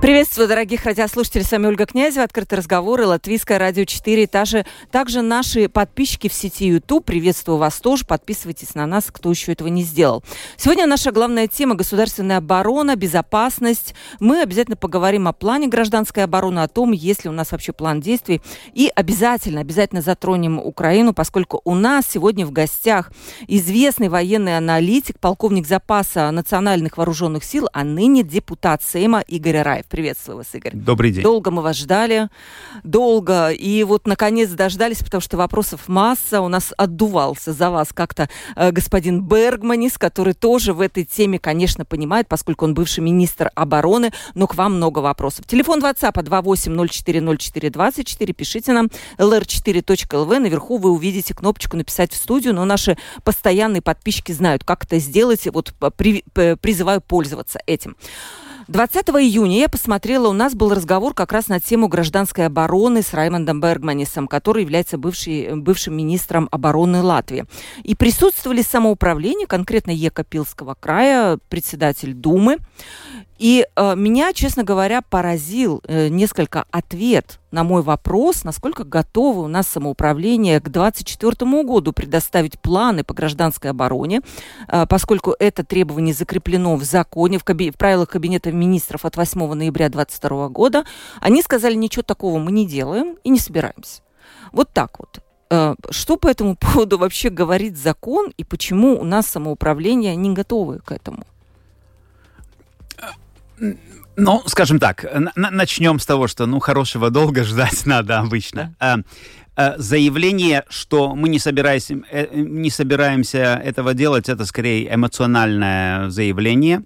Приветствую, дорогих радиослушателей. С вами Ольга Князева, Открытый разговор и Латвийское радио 4. Также, также наши подписчики в сети YouTube. Приветствую вас тоже. Подписывайтесь на нас, кто еще этого не сделал. Сегодня наша главная тема – государственная оборона, безопасность. Мы обязательно поговорим о плане гражданской обороны, о том, есть ли у нас вообще план действий. И обязательно, обязательно затронем Украину, поскольку у нас сегодня в гостях известный военный аналитик, полковник запаса национальных вооруженных сил, а ныне депутат Сейма Игорь Раев. Приветствую вас, Игорь. Добрый день. Долго мы вас ждали, долго. И вот, наконец, дождались, потому что вопросов масса. У нас отдувался за вас как-то э, господин Бергманис, который тоже в этой теме, конечно, понимает, поскольку он бывший министр обороны, но к вам много вопросов. Телефон WhatsApp 28040424. Пишите нам lr4.lv. Наверху вы увидите кнопочку «Написать в студию», но наши постоянные подписчики знают, как это сделать. Вот при, призываю пользоваться этим. 20 июня я посмотрела, у нас был разговор как раз на тему гражданской обороны с Раймондом Бергманисом, который является бывший, бывшим министром обороны Латвии. И присутствовали самоуправление, конкретно Екапилского края, председатель Думы. И э, меня, честно говоря, поразил э, несколько ответ на мой вопрос, насколько готово у нас самоуправление к 2024 году предоставить планы по гражданской обороне, э, поскольку это требование закреплено в законе, в, каби- в правилах Кабинета министров от 8 ноября 2022 года. Они сказали, ничего такого мы не делаем и не собираемся. Вот так вот. Э, что по этому поводу вообще говорит закон и почему у нас самоуправление не готовы к этому? Ну, скажем так, начнем с того, что, ну, хорошего долго ждать надо обычно. Да. А, заявление, что мы не собираемся, э, не собираемся этого делать, это скорее эмоциональное заявление.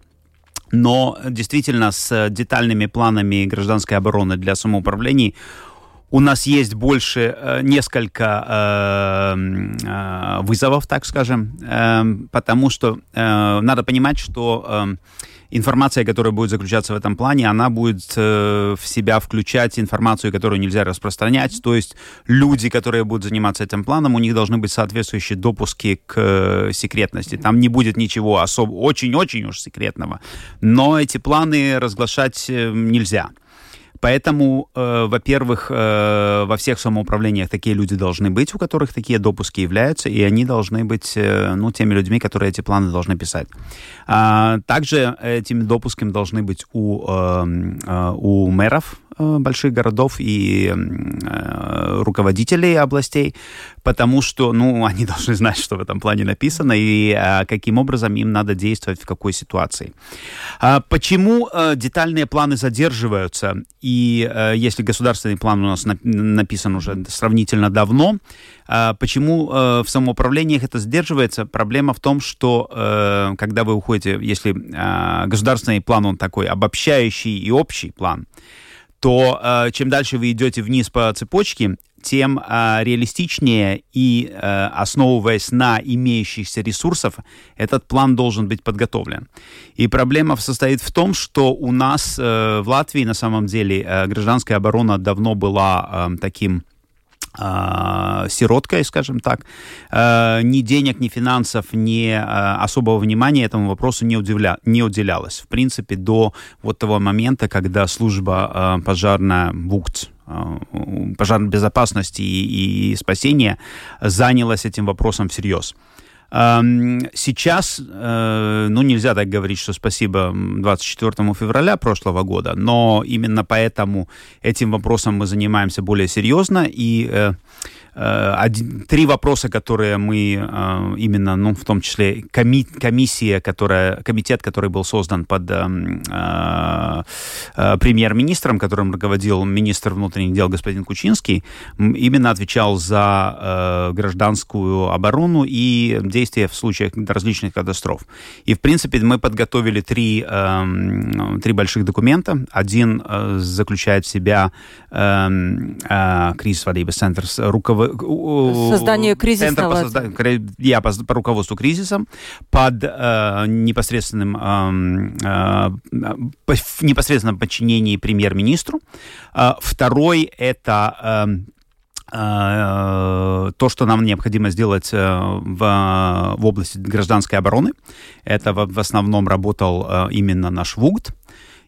Но действительно с детальными планами гражданской обороны для самоуправлений у нас есть больше э, несколько э, э, вызовов, так скажем, э, потому что э, надо понимать, что э, информация, которая будет заключаться в этом плане, она будет э, в себя включать информацию, которую нельзя распространять. То есть люди, которые будут заниматься этим планом, у них должны быть соответствующие допуски к э, секретности. Там не будет ничего особо очень-очень уж секретного. Но эти планы разглашать э, нельзя. Поэтому, э, во-первых, э, во всех самоуправлениях такие люди должны быть, у которых такие допуски являются, и они должны быть э, ну, теми людьми, которые эти планы должны писать. А, также этими допусками должны быть у, э, э, у мэров больших городов и э, руководителей областей, потому что, ну, они должны знать, что в этом плане написано и э, каким образом им надо действовать в какой ситуации. А почему э, детальные планы задерживаются? И э, если государственный план у нас на, написан уже сравнительно давно, э, почему э, в самоуправлениях это задерживается? Проблема в том, что э, когда вы уходите, если э, государственный план, он такой обобщающий и общий план, то э, чем дальше вы идете вниз по цепочке, тем э, реалистичнее и э, основываясь на имеющихся ресурсах, этот план должен быть подготовлен. И проблема состоит в том, что у нас э, в Латвии на самом деле э, гражданская оборона давно была э, таким сироткой, скажем так, э, ни денег, ни финансов, ни э, особого внимания этому вопросу не, удивля, не уделялось. В принципе, до вот того момента, когда служба пожарная ВУКТ, пожарной безопасности и, и спасения занялась этим вопросом всерьез. Сейчас, э, ну, нельзя так говорить, что спасибо 24 февраля прошлого года, но именно поэтому этим вопросом мы занимаемся более серьезно, и э, один, три вопроса, которые мы э, именно, ну, в том числе коми, комиссия, которая, комитет, который был создан под э, э, премьер-министром, которым руководил министр внутренних дел господин Кучинский, именно отвечал за э, гражданскую оборону и действия в случаях различных катастроф. И, в принципе, мы подготовили три, э, три больших документа. Один э, заключает в себя э, э, кризис Вадибас Центр руководитель Создание кризисного... Центр по созданию, я по, по руководству кризисом под э, непосредственным, э, э, по, в непосредственном подчинении премьер-министру. Э, второй это... Э, то, что нам необходимо сделать в, в области гражданской обороны. Это в, в основном работал именно наш ВУГД.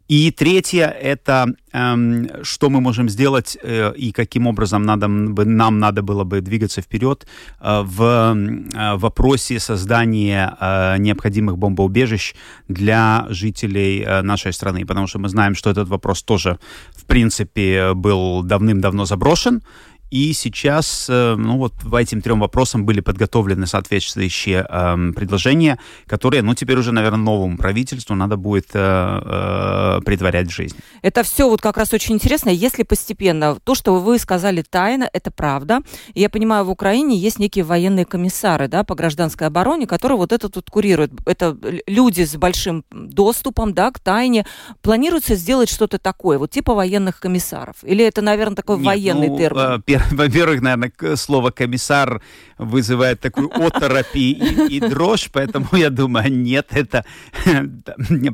И третье – это эм, что мы можем сделать э, и каким образом надо, нам надо было бы двигаться вперед э, в э, вопросе создания э, необходимых бомбоубежищ для жителей э, нашей страны. Потому что мы знаем, что этот вопрос тоже, в принципе, был давным-давно заброшен, и сейчас, э, ну вот по этим трем вопросам были подготовлены соответствующие э, предложения, которые, ну теперь уже, наверное, новому правительству надо будет э, э, притворять в жизнь. Это все вот как раз очень интересно. Если постепенно, то, что вы сказали тайно, это правда. Я понимаю, в Украине есть некие военные комиссары да, по гражданской обороне, которые вот это тут курируют. Это люди с большим доступом да, к тайне. Планируется сделать что-то такое, вот типа военных комиссаров? Или это, наверное, такой Нет, военный ну, термин? Во-первых, наверное, слово комиссар вызывает такую оторопь и, и дрожь, поэтому я думаю, нет, это,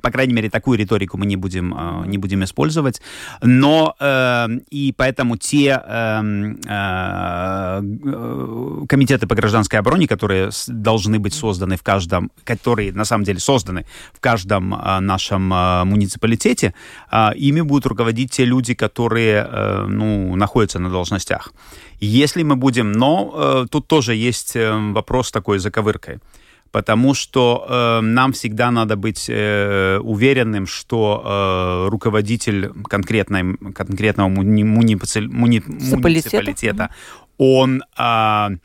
по крайней мере, такую риторику мы не будем, э, не будем использовать. Но э, и поэтому те э, э, комитеты по гражданской обороне, которые должны быть созданы в каждом, которые на самом деле созданы в каждом нашем муниципалитете, ими будут руководить те люди, которые ну, находятся на должностях. Если мы будем... Но э, тут тоже есть э, вопрос такой заковыркой. Потому что э, нам всегда надо быть э, уверенным, что э, руководитель конкретной, конкретного муни, муниципалитета, муниципалитета, он... Э,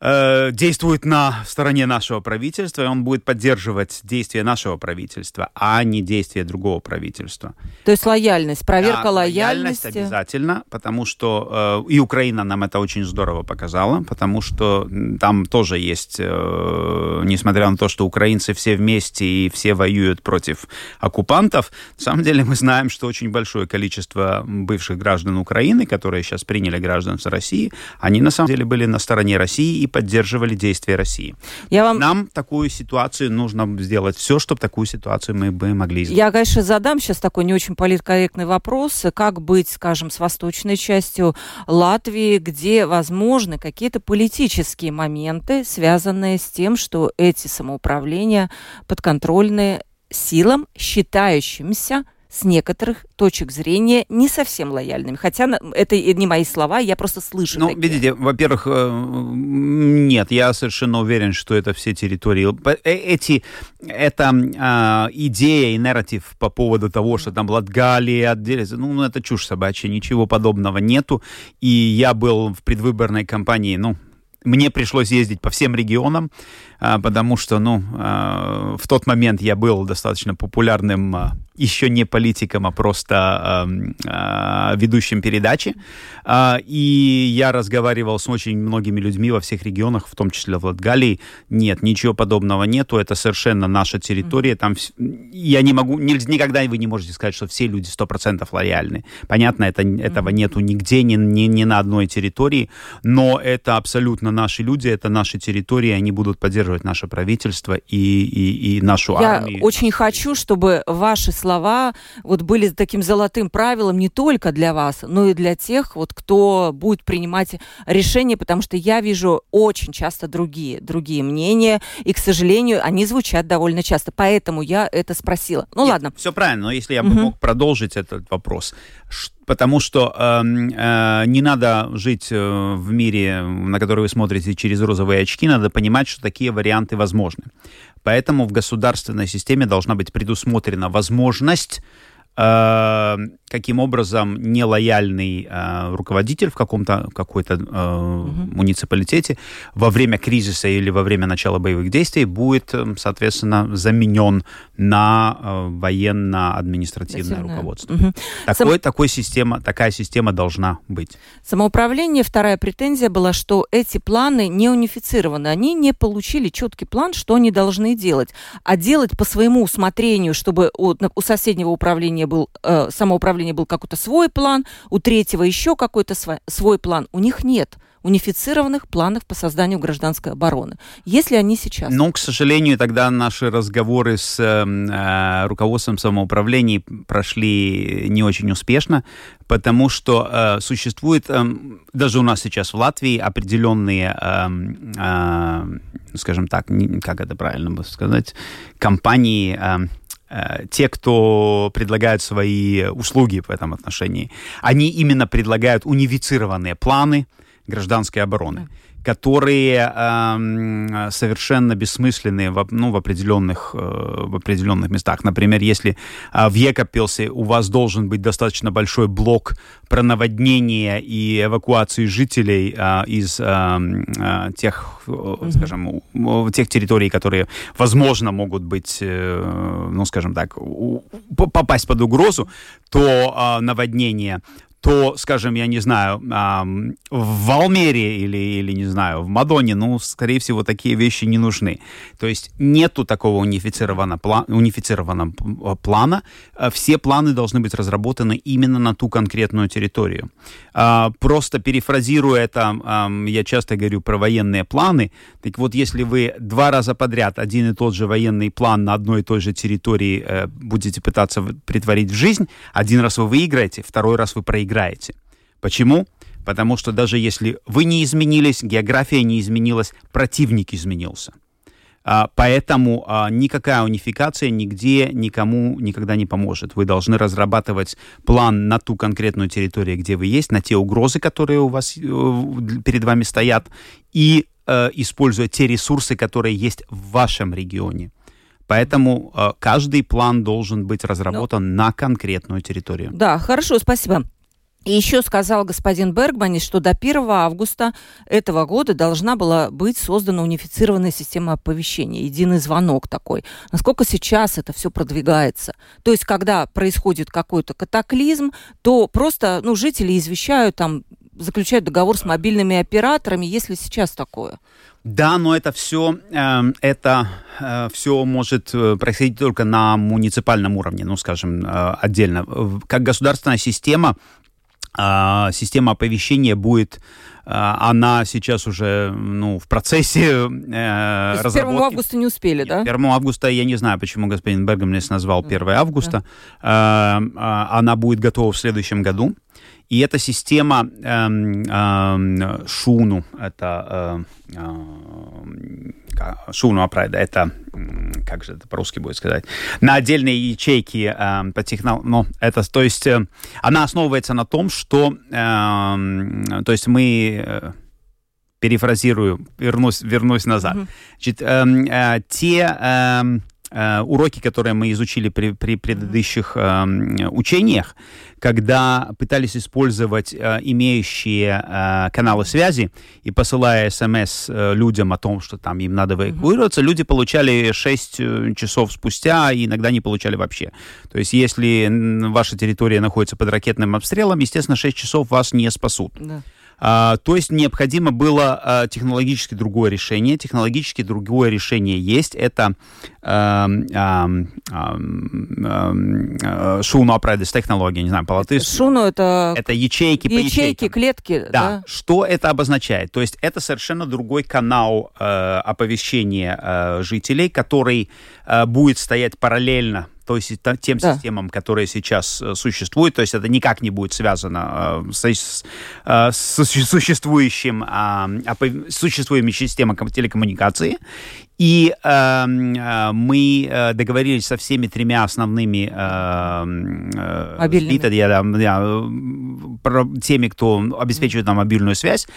Э, действует на стороне нашего правительства, и он будет поддерживать действия нашего правительства, а не действия другого правительства. То есть лояльность, проверка да, лояльности. Лояльность обязательно, потому что э, и Украина нам это очень здорово показала, потому что там тоже есть, э, несмотря на то, что украинцы все вместе и все воюют против оккупантов, на самом деле мы знаем, что очень большое количество бывших граждан Украины, которые сейчас приняли гражданство России, они на самом деле были на стороне России и поддерживали действия России. Я вам... Нам такую ситуацию нужно сделать все, чтобы такую ситуацию мы бы могли сделать. Я, конечно, задам сейчас такой не очень политкорректный вопрос. Как быть, скажем, с восточной частью Латвии, где возможны какие-то политические моменты, связанные с тем, что эти самоуправления подконтрольны силам, считающимся с некоторых точек зрения не совсем лояльными. Хотя это не мои слова, я просто слышу. Ну, такие. видите, во-первых, э, нет, я совершенно уверен, что это все территории. Э, эти, это а, идея и нарратив по поводу того, что там Латгалия отделится, ну, ну, это чушь собачья, ничего подобного нету. И я был в предвыборной кампании, ну, мне пришлось ездить по всем регионам, потому что, ну, а, в тот момент я был достаточно популярным а, еще не политиком, а просто ведущим передачи. И я разговаривал с очень многими людьми во всех регионах, в том числе в Латгалии. Нет, ничего подобного нету, это совершенно наша территория. Там я не могу, никогда вы не можете сказать, что все люди 100% лояльны. Понятно, это, этого нету нигде, ни, ни, ни на одной территории, но это абсолютно наши люди, это наши территории, они будут поддерживать поддерживать наше правительство и, и, и нашу Я армию. Я очень хочу, чтобы ваши слова вот были таким золотым правилом не только для вас, но и для тех, вот, кто будет принимать решения, потому что я вижу очень часто другие, другие мнения, и, к сожалению, они звучат довольно часто. Поэтому я это спросила. Ну Нет, ладно. Все правильно, но если я бы угу. мог продолжить этот вопрос потому что э, э, не надо жить э, в мире, на который вы смотрите через розовые очки, надо понимать, что такие варианты возможны. Поэтому в государственной системе должна быть предусмотрена возможность каким образом нелояльный э, руководитель в каком-то какой-то э, угу. муниципалитете во время кризиса или во время начала боевых действий будет, э, соответственно, заменен на э, военно-административное руководство. Угу. Такой, Сам... такой система, такая система должна быть. Самоуправление, вторая претензия была, что эти планы не унифицированы. Они не получили четкий план, что они должны делать. А делать по своему усмотрению, чтобы у, у соседнего управления был э, самоуправление был какой-то свой план, у третьего еще какой-то свой, свой план. У них нет. унифицированных планов по созданию гражданской обороны. Есть ли они сейчас? Ну, к сожалению, тогда наши разговоры с э, руководством самоуправления прошли не очень успешно, потому что э, существует, э, даже у нас сейчас в Латвии определенные, э, э, скажем так, не, как это правильно сказать, компании, э, те, кто предлагают свои услуги в этом отношении, они именно предлагают унифицированные планы гражданской обороны которые э, совершенно бессмысленные в, ну, в, определенных, э, в определенных местах. Например, если э, в Екапилсе у вас должен быть достаточно большой блок про наводнения и эвакуации жителей э, из э, э, тех, mm-hmm. скажем, тех территорий, которые, возможно, могут быть, э, ну, скажем так, попасть под угрозу, то э, наводнение то, скажем, я не знаю, в Валмере или, или, не знаю, в Мадоне, ну, скорее всего, такие вещи не нужны. То есть нету такого унифицированного, плана, унифицированного плана. А, все планы должны быть разработаны именно на ту конкретную территорию. А, просто перефразируя это, я часто говорю про военные планы. Так вот, если вы два раза подряд один и тот же военный план на одной и той же территории э, будете пытаться притворить в жизнь, один раз вы выиграете, второй раз вы проиграете играете. Почему? Потому что даже если вы не изменились, география не изменилась, противник изменился. А, поэтому а, никакая унификация нигде никому никогда не поможет. Вы должны разрабатывать план на ту конкретную территорию, где вы есть, на те угрозы, которые у вас э, перед вами стоят, и э, используя те ресурсы, которые есть в вашем регионе. Поэтому э, каждый план должен быть разработан Но... на конкретную территорию. Да, хорошо, спасибо. И еще сказал господин Бергманис, что до 1 августа этого года должна была быть создана унифицированная система оповещения, единый звонок такой. Насколько сейчас это все продвигается? То есть, когда происходит какой-то катаклизм, то просто ну, жители извещают, там, заключают договор с мобильными операторами, если сейчас такое? Да, но это все, э, это э, все может э, происходить только на муниципальном уровне, ну, скажем, э, отдельно. Как государственная система а, система оповещения будет а, она сейчас уже ну, в процессе э, То есть 1 августа не успели, да? 1 августа, я не знаю, почему господин Бергамнес назвал 1 августа. Да. Э, она будет готова в следующем году. И эта система э, э, Шуну, это э, Шуну Апрайда, это, как же это по-русски будет сказать, на отдельные ячейки э, по технологии, ну, это, то есть, э, она основывается на том, что, э, то есть мы э, перефразирую, вернусь, вернусь назад. Mm-hmm. Значит, э, э, те Э, уроки, которые мы изучили при, при предыдущих э, учениях, когда пытались использовать э, имеющие э, каналы связи и посылая смс э, людям о том, что там им надо эвакуироваться, mm-hmm. люди получали 6 э, часов спустя и иногда не получали вообще. То есть если ваша территория находится под ракетным обстрелом, естественно, 6 часов вас не спасут. Да. А, то есть необходимо было а, технологически другое решение. Технологически другое решение есть. Это шуну апрайдес технология, не знаю, по Шуну это... Это ячейки, ячейки по ячейкам. клетки. Да. да. Что это обозначает? То есть это совершенно другой канал э, оповещения э, жителей, который э, будет стоять параллельно то есть тем да. системам, которые сейчас э, существуют, то есть это никак не будет связано э, с, с, э, с существующим, э, существующими системами телекоммуникации. И э, мы договорились со всеми тремя основными э, э, да, да, про теми, кто обеспечивает нам мобильную связь.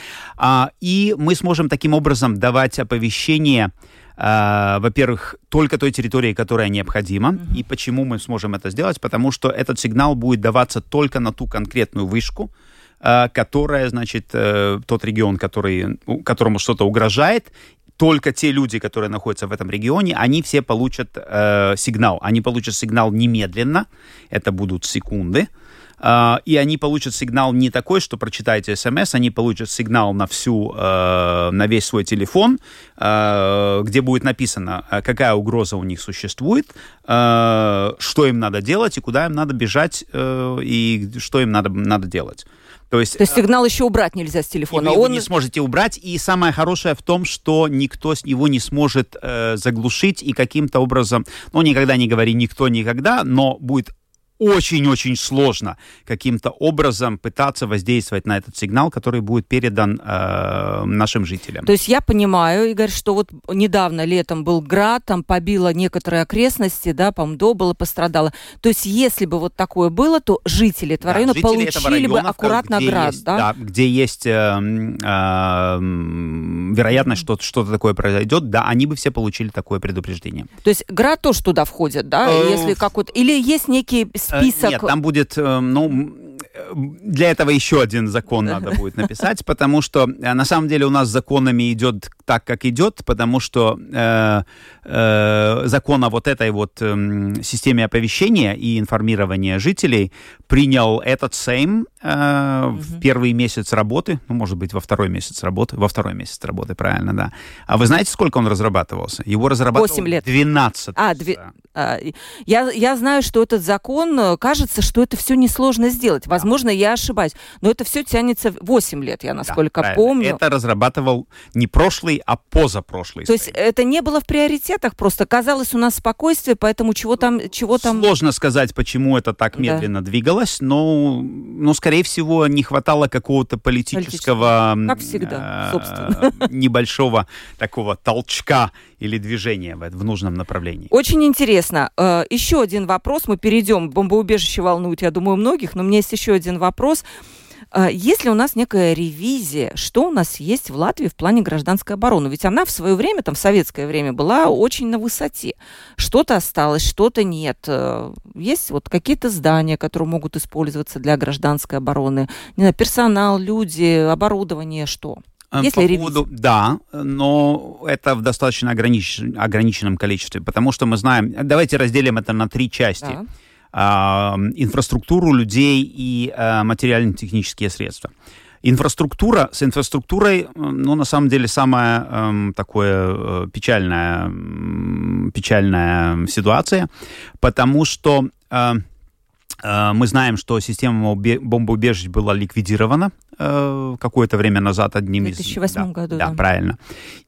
Э, и мы сможем таким образом давать оповещение э, во-первых, только той территории, которая необходима. Mm-hmm. И почему мы сможем это сделать? Потому что этот сигнал будет даваться только на ту конкретную вышку, э, которая, значит, э, тот регион, который, которому что-то угрожает, только те люди, которые находятся в этом регионе, они все получат э, сигнал. Они получат сигнал немедленно, это будут секунды, и они получат сигнал не такой, что прочитаете смс, они получат сигнал на всю, uh, на весь свой телефон, uh, где будет написано, какая угроза у них существует, что им надо делать и куда им надо бежать и что им надо, надо делать. То есть, То есть сигнал еще убрать нельзя с телефона. Вы его Он... не сможете убрать. И самое хорошее в том, что никто с его не сможет э, заглушить и каким-то образом, ну, никогда не говори никто никогда, но будет очень-очень сложно каким-то образом пытаться воздействовать на этот сигнал, который будет передан э, нашим жителям. То есть я понимаю, Игорь, что вот недавно летом был град, там побило некоторые окрестности, да, по-моему, Добыло пострадало. То есть если бы вот такое было, то жители этого Да, района жители получили этого бы района, аккуратно где град, есть, да? где есть э, э, вероятность, что что-то такое произойдет, да, они бы все получили такое предупреждение. То есть град тоже туда входит, да? Э, Если как вот... Или есть некий Э, список... Нет, там будет, э, ну, э, для этого еще один закон надо будет написать, потому что э, на самом деле у нас законами идет так, как идет, потому что э, э, закон о вот этой вот эм, системе оповещения и информирования жителей принял этот Сейм э, в первый месяц работы, ну, может быть, во второй месяц работы, во второй месяц работы, правильно, да. А вы знаете, сколько он разрабатывался? Его разрабатывал Восемь лет. 12. А, две- а, Я, я знаю, что этот закон, э, кажется, что это все несложно сделать. Возможно, я ошибаюсь. Но это все тянется 8 лет, я Да, насколько правильно. помню. Это разрабатывал не прошлый, а позапрошлый. То есть Сейм. это не было в приоритетах, просто казалось у нас спокойствие, поэтому чего там, чего там... Сложно сказать, почему это так Да. медленно двигалось, но, но, скорее всего, не хватало какого-то политического... Как всегда, э, собственно. Небольшого такого толчка или движения в, в нужном направлении. Очень интересно. Э, Еще один вопрос. Мы перейдем. Бомбоубежище волнует, я думаю, многих, но у меня есть еще один вопрос. Э, Есть ли у нас некая ревизия, что у нас есть в Латвии в плане гражданской обороны? Ведь она в свое время, там, в советское время, была очень на высоте. Что-то осталось, что-то нет. Э, Есть вот какие-то здания, которые могут использоваться для гражданской обороны? Не знаю, персонал, люди, оборудование, что? Э, Есть По ли ревизия? поводу, да, но это в достаточно огранич- ограниченном количестве, потому что мы знаем, давайте разделим это на три части. Да. Инфраструктуру людей и а, материально-технические средства. Инфраструктура, с инфраструктурой, ну, на самом деле, самая эм, такое э, печальная, печальная ситуация, потому что э, э, мы знаем, что система бомбоубежищ была ликвидирована э, какое-то время назад одним В из... 2008 да, году, Да, да. правильно.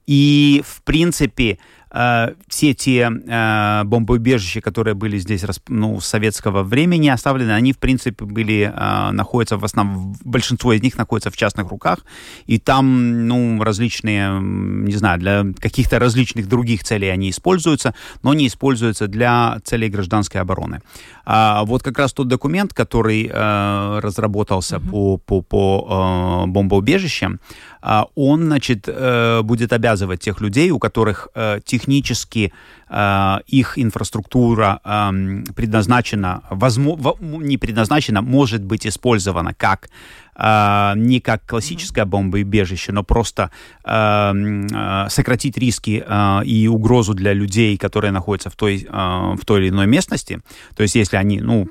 И, в принципе, э, все те э, бомбоубежища, которые были здесь ну, с советского времени оставлены, они, в принципе, были, э, находятся в основном, большинство из них находится в частных руках, и там, ну, различные, не знаю, для каких-то различных других целей они используются, но не используются для целей гражданской обороны. А вот как раз тот документ, который э, разработался по, по, по э, бомбоубежищам, он, значит, э, будет обязывать тех людей, у которых э, технически э, их инфраструктура эм, предназначена, возмо- во- не предназначена, может быть использована как не как классическое бомбоубежище, но просто э, м, э, сократить риски и угрозу для людей, которые находятся в той, в той или иной местности. То есть, если они, ну.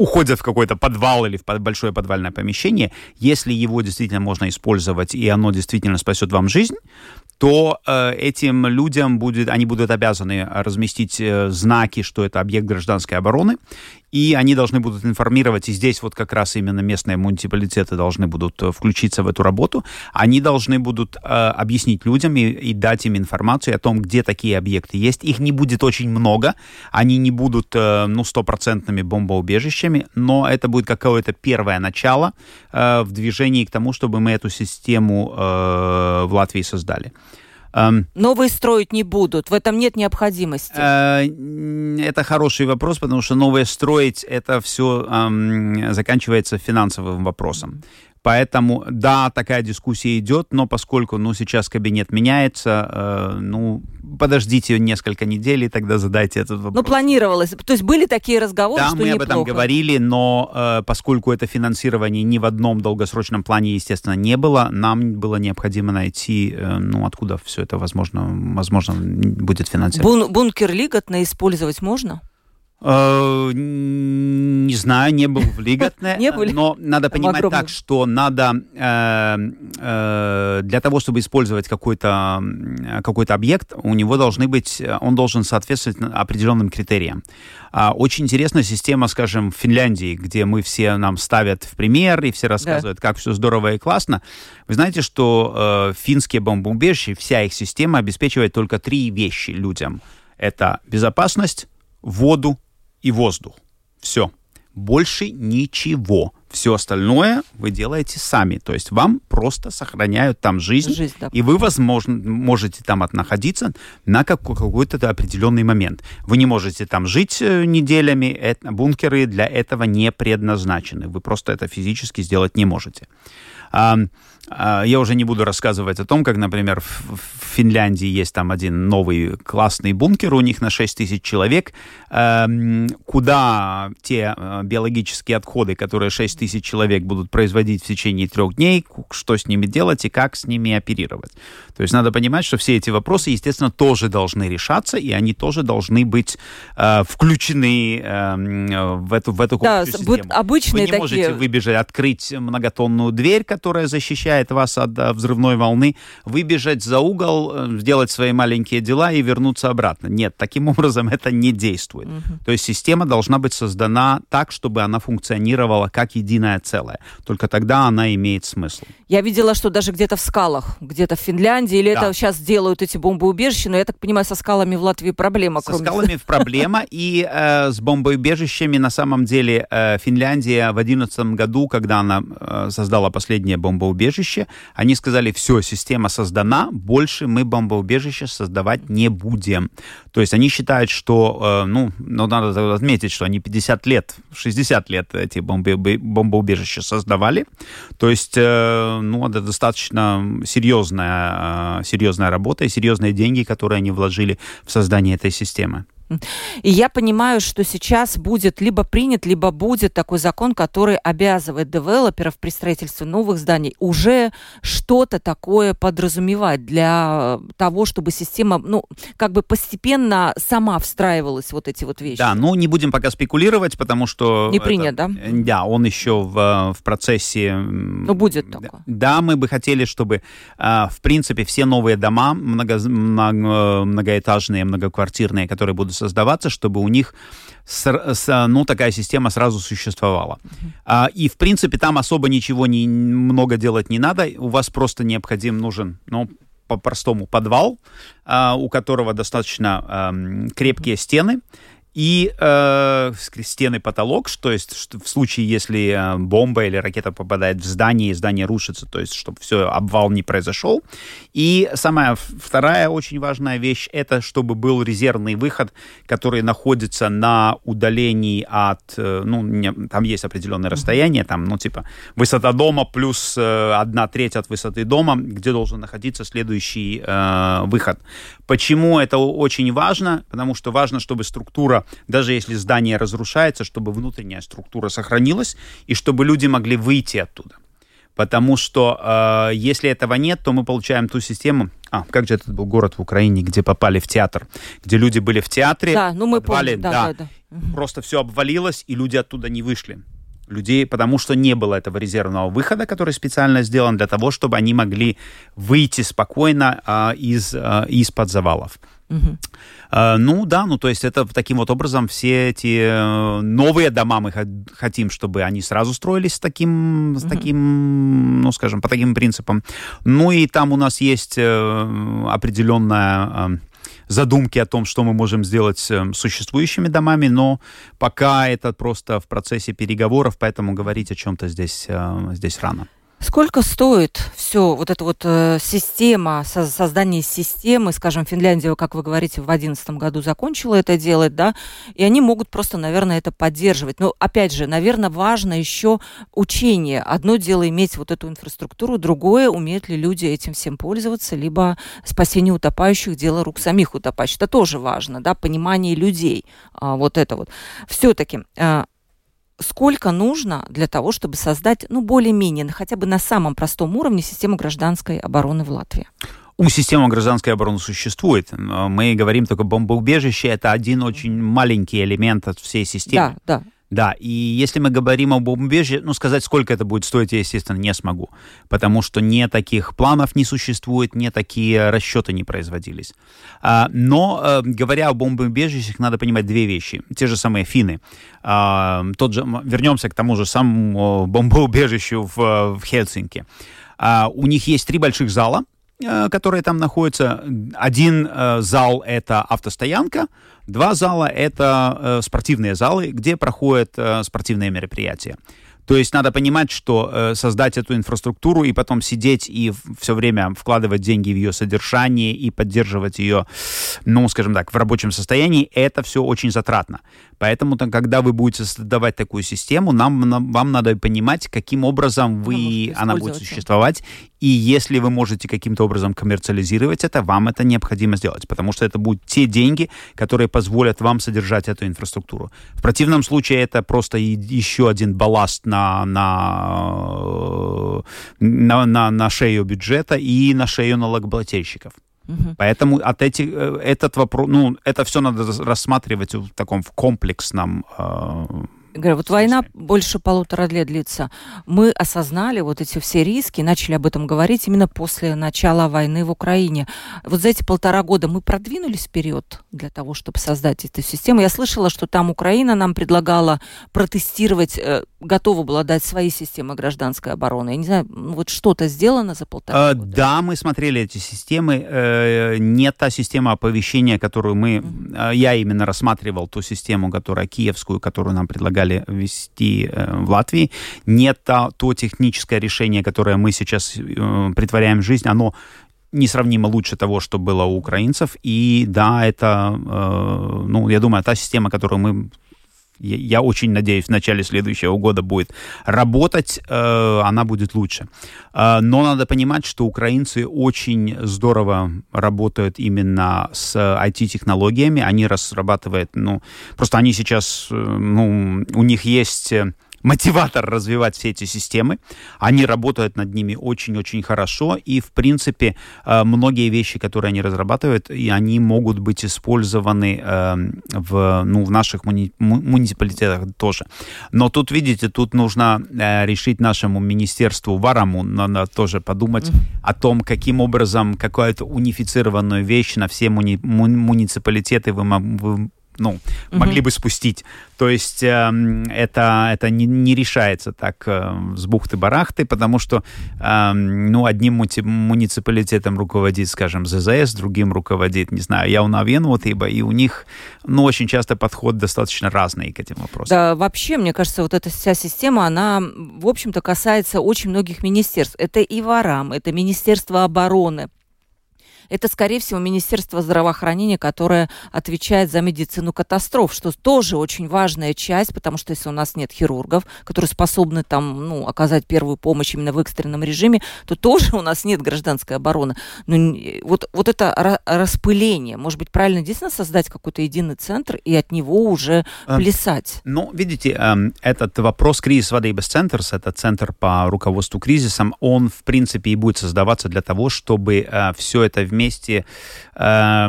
Уходят в какой-то подвал или в большое подвальное помещение, если его действительно можно использовать и оно действительно спасет вам жизнь, то э, этим людям будет, они будут обязаны разместить э, знаки, что это объект гражданской обороны, и они должны будут информировать, и здесь вот как раз именно местные муниципалитеты должны будут э, включиться в эту работу, они должны будут э, объяснить людям и, и дать им информацию о том, где такие объекты есть. Их не будет очень много, они не будут, э, ну, стопроцентными бомбоубежищами, но это будет какое-то первое начало э, в движении к тому, чтобы мы эту систему э, в Латвии создали. Новые строить не будут, в этом нет необходимости. Э, Это хороший вопрос, потому что новое строить это все заканчивается финансовым вопросом. Поэтому, да, такая дискуссия идет, но поскольку, ну, сейчас кабинет меняется, э, ну, подождите несколько недель, и тогда задайте этот вопрос. Ну, планировалось. То есть были такие разговоры, Да, что мы об неплохо. этом говорили, но э, поскольку это финансирование ни в одном долгосрочном плане, естественно, не было, нам было необходимо найти, э, ну, откуда все это возможно, возможно будет финансироваться. Бун- бункер лиготно использовать можно? Э, не знаю, не был в Лигатне, не были? но надо понимать так, что надо э, э, для того, чтобы использовать какой-то какой объект, у него должны быть, он должен соответствовать определенным критериям. А, очень интересная система, скажем, в Финляндии, где мы все нам ставят в пример и все рассказывают, да. как все здорово и классно. Вы знаете, что э, финские бомбоубежища, вся их система обеспечивает только три вещи людям. Это безопасность, воду и воздух. Все. Больше ничего. Все остальное вы делаете сами. То есть вам просто сохраняют там жизнь, жизнь да. и вы, возможно, можете там находиться на какой-то определенный момент. Вы не можете там жить э, неделями. Это, бункеры для этого не предназначены. Вы просто это физически сделать не можете. А, я уже не буду рассказывать о том, как, например, в Финляндии есть там один новый классный бункер у них на 6 тысяч человек, эм, куда те э, биологические отходы, которые 6 тысяч человек будут производить в течение трех дней, что с ними делать и как с ними оперировать. То есть надо понимать, что все эти вопросы, естественно, тоже должны решаться, и они тоже должны быть э, включены э, в эту, в эту да, систему. Обычные Вы не такие... можете выбежать, открыть многотонную дверь, которая защищает защищает вас от взрывной волны, выбежать за угол, э, сделать свои маленькие дела и вернуться обратно. Нет, таким образом это не действует. Угу. То есть система должна быть создана так, чтобы она функционировала как единое целое. Только тогда она имеет смысл. Я видела, что даже где-то в скалах, где-то в Финляндии, или да. это сейчас делают эти бомбоубежища, но я так понимаю, со скалами в Латвии проблема. Со кроме... скалами проблема, и э, с бомбоубежищами на самом деле э, Финляндия в 2011 году, когда она э, создала последнее бомбоубежище, бомбоубежище. Они сказали, все, система создана, больше мы бомбоубежище создавать не будем. То есть они считают, что, э, ну, ну, надо отметить, что они 50 лет, 60 лет эти бомбоубежища создавали. То есть, э, ну, это достаточно серьезная, э, серьезная работа и серьезные деньги, которые они вложили в создание этой системы. И я понимаю, что сейчас будет либо принят, либо будет такой закон, который обязывает девелоперов при строительстве новых зданий уже что-то такое подразумевать для того, чтобы система, ну, как бы постепенно сама встраивалась вот эти вот вещи. Да, ну не будем пока спекулировать, потому что... Не принят, это, да? Да, он еще в, в процессе... Ну, будет такое. Да, мы бы хотели, чтобы, а, в принципе, все новые дома много, много, многоэтажные, многоквартирные, которые будут создаваться, чтобы у них с, с, ну, такая система сразу существовала. Uh-huh. А, и, в принципе, там особо ничего не, много делать не надо. У вас просто необходим, нужен, ну, по-простому подвал, а, у которого достаточно а, крепкие стены и э, стены потолок, то есть в случае, если э, бомба или ракета попадает в здание, и здание рушится, то есть чтобы все, обвал не произошел. И самая вторая очень важная вещь, это чтобы был резервный выход, который находится на удалении от, э, ну, не, там есть определенное расстояние, там, ну, типа, высота дома плюс э, одна треть от высоты дома, где должен находиться следующий э, выход. Почему это очень важно? Потому что важно, чтобы структура, даже если здание разрушается, чтобы внутренняя структура сохранилась и чтобы люди могли выйти оттуда. Потому что э, если этого нет, то мы получаем ту систему. А, как же этот был город в Украине, где попали в театр, где люди были в театре. Да, ну мы помним, да, да, да, да. Просто все обвалилось, и люди оттуда не вышли людей, потому что не было этого резервного выхода, который специально сделан для того, чтобы они могли выйти спокойно а, из, а, из-под завалов. Угу. А, ну да, ну то есть это таким вот образом все эти э, новые дома мы хотим, чтобы они сразу строились с таким, с таким, ну скажем, по таким принципам. Ну и там у нас есть э, определенная задумки о том, что мы можем сделать с существующими домами, но пока это просто в процессе переговоров, поэтому говорить о чем-то здесь, э, здесь рано. Сколько стоит все вот эта вот э, система, со, создание системы, скажем, Финляндия, как вы говорите, в 2011 году закончила это делать, да, и они могут просто, наверное, это поддерживать. Но, опять же, наверное, важно еще учение. Одно дело иметь вот эту инфраструктуру, другое, умеют ли люди этим всем пользоваться, либо спасение утопающих, дело рук самих утопающих. Это тоже важно, да, понимание людей, а, вот это вот. Все-таки а, сколько нужно для того, чтобы создать, ну, более-менее, хотя бы на самом простом уровне систему гражданской обороны в Латвии? У системы гражданской обороны существует. Мы говорим только бомбоубежище это один очень маленький элемент от всей системы. Да, да. Да, и если мы говорим об бомбежище, ну, сказать, сколько это будет стоить, я, естественно, не смогу, потому что не таких планов не существует, не такие расчеты не производились. А, но, э, говоря о бомбоубежищах, надо понимать две вещи. Те же самые финны. А, тот же, вернемся к тому же самому бомбоубежищу в, в Хельсинки. А, у них есть три больших зала, э, которые там находятся. Один э, зал — это автостоянка, Два зала — это э, спортивные залы, где проходят э, спортивные мероприятия. То есть надо понимать, что э, создать эту инфраструктуру и потом сидеть и все время вкладывать деньги в ее содержание и поддерживать ее, ну, скажем так, в рабочем состоянии, это все очень затратно. Поэтому, то, когда вы будете создавать такую систему, нам, нам, вам надо понимать, каким образом вы, она, она будет существовать. И если вы можете каким-то образом коммерциализировать это, вам это необходимо сделать, потому что это будут те деньги, которые позволят вам содержать эту инфраструктуру. В противном случае это просто еще один балласт на, на, на, на, на шею бюджета и на шею налогоплательщиков. Угу. Поэтому от этих, э, этот вопрос, ну, это все надо рассматривать в таком в комплексном э, Говорю, вот война больше полутора лет длится. Мы осознали вот эти все риски, начали об этом говорить именно после начала войны в Украине. Вот за эти полтора года мы продвинулись вперед для того, чтобы создать эту систему. Я слышала, что там Украина нам предлагала протестировать, э, готова была дать свои системы гражданской обороны. Я не знаю, ну вот что-то сделано за полтора э, года? Да, мы смотрели эти системы. Э, не та система оповещения, которую мы... Mm-hmm. Я именно рассматривал ту систему, которая киевскую, которую нам предлагали ввести э, в Латвии. Не то, то техническое решение, которое мы сейчас э, притворяем в жизнь, оно несравнимо лучше того, что было у украинцев. И да, это, э, ну, я думаю, та система, которую мы я очень надеюсь, в начале следующего года будет работать, э, она будет лучше. Э, но надо понимать, что украинцы очень здорово работают именно с IT-технологиями. Они разрабатывают, ну, просто они сейчас, э, ну, у них есть мотиватор развивать все эти системы. Они работают над ними очень-очень хорошо, и, в принципе, э, многие вещи, которые они разрабатывают, и они могут быть использованы эм, в, ну, в наших муни муниципалитетах тоже. Но тут, видите, тут нужно э, решить нашему министерству Вараму, надо тоже подумать mm -hmm. о том, каким образом какую-то унифицированную вещь на все муни муниципалитеты вы, вы ну, угу. могли бы спустить. То есть э, это, это не, не решается так э, с бухты-барахты, потому что, э, ну, одним муниципалитетом руководит, скажем, ЗЗС, другим руководит, не знаю, Яунавенвотыба, и у них, ну, очень часто подход достаточно разный к этим вопросам. Да, вообще, мне кажется, вот эта вся система, она, в общем-то, касается очень многих министерств. Это и ВАРАМ, это Министерство обороны, это, скорее всего, Министерство здравоохранения, которое отвечает за медицину катастроф, что тоже очень важная часть, потому что если у нас нет хирургов, которые способны там, ну, оказать первую помощь именно в экстренном режиме, то тоже у нас нет гражданской обороны. Ну, вот, вот это распыление, может быть, правильно действительно создать какой-то единый центр и от него уже эм, плясать? Ну, видите, эм, этот вопрос кризис воды без центр, это центр по руководству кризисом, он, в принципе, и будет создаваться для того, чтобы э, все это вместе вместе э,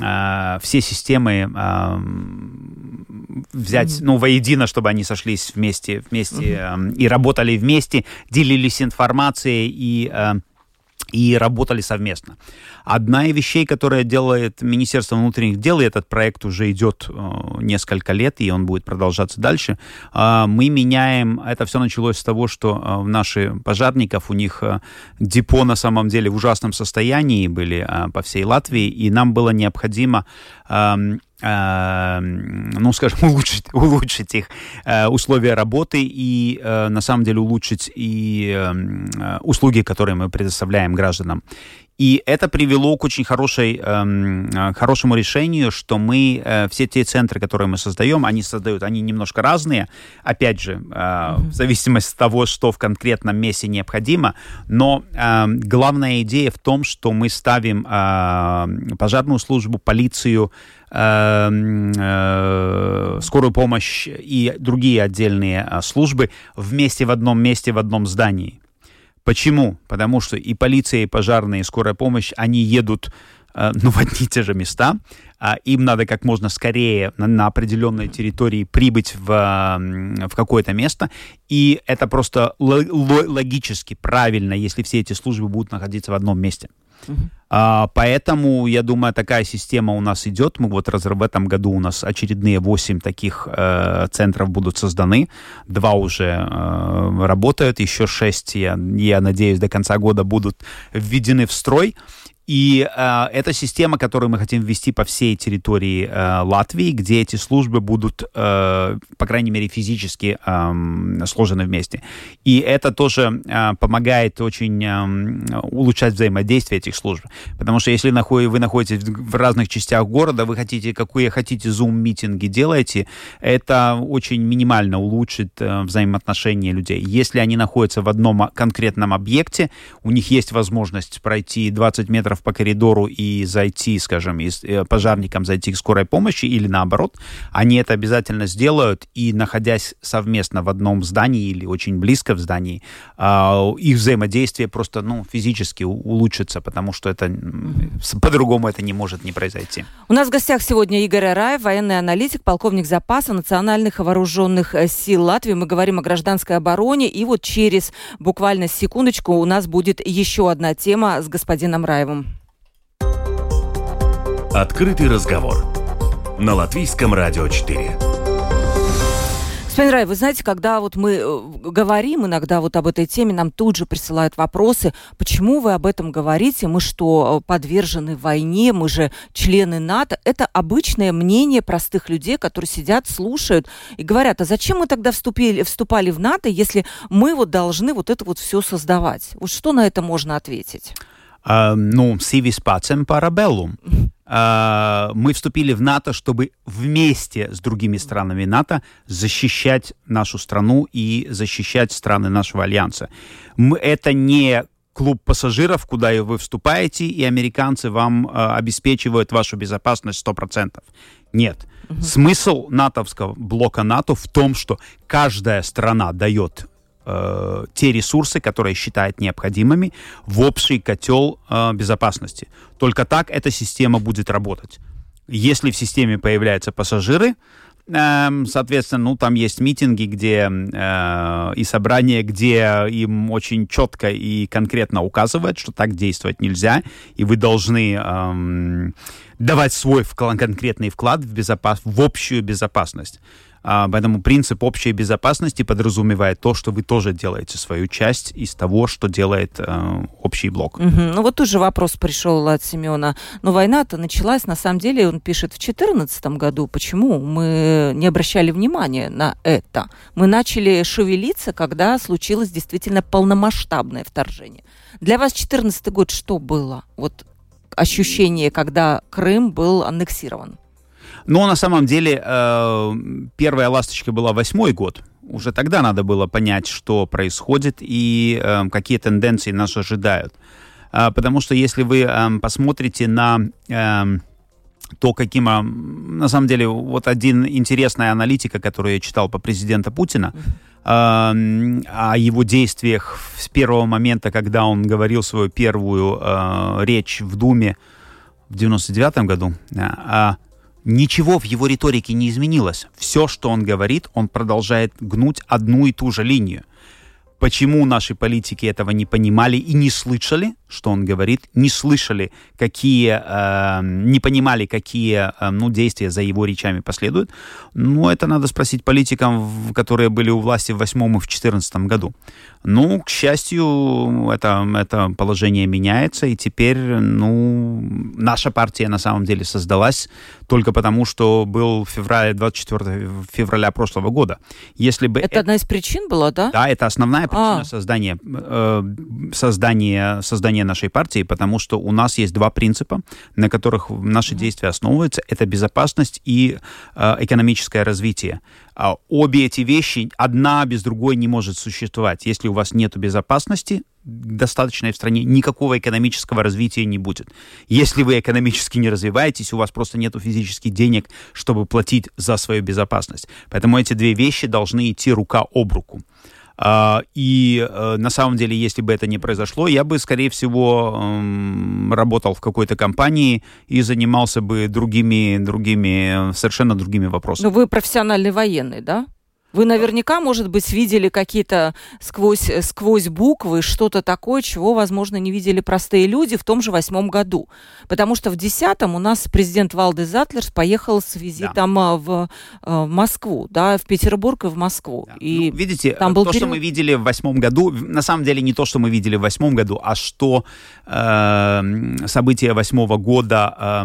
э, все системы э, взять, mm-hmm. ну, воедино, чтобы они сошлись вместе, вместе mm-hmm. э, и работали вместе, делились информацией и э, и работали совместно. Одна из вещей, которая делает Министерство внутренних дел, и этот проект уже идет э, несколько лет, и он будет продолжаться дальше, э, мы меняем, это все началось с того, что э, наши пожарников, у них депо на самом деле в ужасном состоянии были по всей Латвии, и нам было необходимо э, Эм, ну, скажем, улучшить, улучшить их условия работы и, на самом деле, улучшить и эм, услуги, которые мы предоставляем гражданам. И это привело к очень хорошей, э, хорошему решению, что мы э, все те центры, которые мы создаем, они создают, они немножко разные, опять же, э, в зависимости от того, что в конкретном месте необходимо. Но э, главная идея в том, что мы ставим пожарную службу, полицию, э, э, скорую помощь и другие отдельные службы вместе в одном месте, в одном здании. Почему? Потому что и полиция, и пожарные, и скорая помощь, они едут э, ну, в одни и те же места. А им надо как можно скорее на, на определенной территории прибыть в, в какое-то место. И это просто логически правильно, если все эти службы будут находиться в одном месте. А, поэтому, я думаю, такая система у нас идет. Мы вот в этом году у нас очередные 8 таких э, центров будут созданы. Два уже э, работают, еще 6, я, я надеюсь, до конца года будут введены в строй. И э, это система, которую мы хотим ввести по всей территории э, Латвии, где эти службы будут, э, по крайней мере, физически э, сложены вместе. И это тоже э, помогает очень э, улучшать взаимодействие этих служб. Потому что если вы находитесь в разных частях города, вы хотите, какие хотите Zoom-митинги делаете, это очень минимально улучшит э, взаимоотношения людей. Если они находятся в одном конкретном объекте, у них есть возможность пройти 20 метров по коридору и зайти, скажем, из, э, пожарникам зайти к скорой помощи или наоборот, они это обязательно сделают и находясь совместно в одном здании или очень близко в здании, э, их взаимодействие просто ну, физически улучшится, потому что это по-другому это не может не произойти. У нас в гостях сегодня Игорь Араев, военный аналитик, полковник запаса национальных вооруженных э, сил Латвии. Мы говорим о гражданской обороне. И вот через буквально секундочку у нас будет еще одна тема с господином Раевым. Открытый разговор на Латвийском радио 4. Господин Рай, вы знаете, когда вот мы э, говорим иногда вот об этой теме, нам тут же присылают вопросы, почему вы об этом говорите, мы что, подвержены войне, мы же члены НАТО. Это обычное мнение простых людей, которые сидят, слушают и говорят, а зачем мы тогда вступили, вступали в НАТО, если мы вот должны вот это вот все создавать? Вот что на это можно ответить? Uh, ну, civis pacem parabellum. А, мы вступили в НАТО, чтобы вместе с другими странами НАТО защищать нашу страну и защищать страны нашего альянса. Это не клуб пассажиров, куда вы вступаете, и американцы вам э, обеспечивают вашу безопасность 100%. Нет. Угу. Смысл натовского блока НАТО в том, что каждая страна дает э, те ресурсы, которые считает необходимыми в общий котел э, безопасности. Только так эта система будет работать. Если в системе появляются пассажиры, э, соответственно, ну там есть митинги, где э, и собрания, где им очень четко и конкретно указывают, что так действовать нельзя, и вы должны э, давать свой конкретный вклад в, безопас в общую безопасность. А, поэтому принцип общей безопасности подразумевает то, что вы тоже делаете свою часть из того, что делает э, общий блок. Угу. Ну вот тоже вопрос пришел от Семена. Но война-то началась, на самом деле, он пишет, в 2014 году. Почему мы не обращали внимания на это? Мы начали шевелиться, когда случилось действительно полномасштабное вторжение. Для вас 2014 год что было? Вот ощущение, когда Крым был аннексирован? Но на самом деле э, первая ласточка была восьмой год. Уже тогда надо было понять, что происходит и э, какие тенденции нас ожидают. Э, потому что если вы э, посмотрите на э, то, каким, на самом деле, вот один интересная аналитика, которую я читал по президента Путина, э, о его действиях с первого момента, когда он говорил свою первую э, речь в Думе в 99 году, э, Ничего в его риторике не изменилось. Все, что он говорит, он продолжает гнуть одну и ту же линию. Почему наши политики этого не понимали и не слышали, что он говорит, не слышали, какие, э, не понимали, какие э, ну, действия за его речами последуют, ну, это надо спросить политикам, которые были у власти в 2008 и в 2014 году. Ну, к счастью, это, это положение меняется, и теперь, ну, наша партия на самом деле создалась только потому, что был февраль, 24 февраля прошлого года. Если бы это, это одна из причин была, да? Да, это основная причина а. создания, э, создания, создания нашей партии, потому что у нас есть два принципа, на которых наши действия основываются. Это безопасность и э, экономическое развитие. А обе эти вещи, одна без другой не может существовать. Если у вас нет безопасности, достаточной в стране, никакого экономического развития не будет. Если вы экономически не развиваетесь, у вас просто нет физических денег, чтобы платить за свою безопасность. Поэтому эти две вещи должны идти рука об руку. А, и э, на самом деле, если бы это не произошло, я бы, скорее всего, работал в какой-то компании и занимался бы другими, другими, совершенно другими вопросами. Но вы профессиональный военный, да? Вы наверняка, может быть, видели какие-то сквозь, э, сквозь буквы что-то такое, чего, возможно, не видели простые люди в том же восьмом году. Потому что в десятом у нас президент Валдес Затлерс поехал с визитом да. в, э, в Москву, да, в Петербург и в Москву. Да. И ну, видите, там был то, период... что мы видели в восьмом году, на самом деле не то, что мы видели в восьмом году, а что э, события восьмого года, э,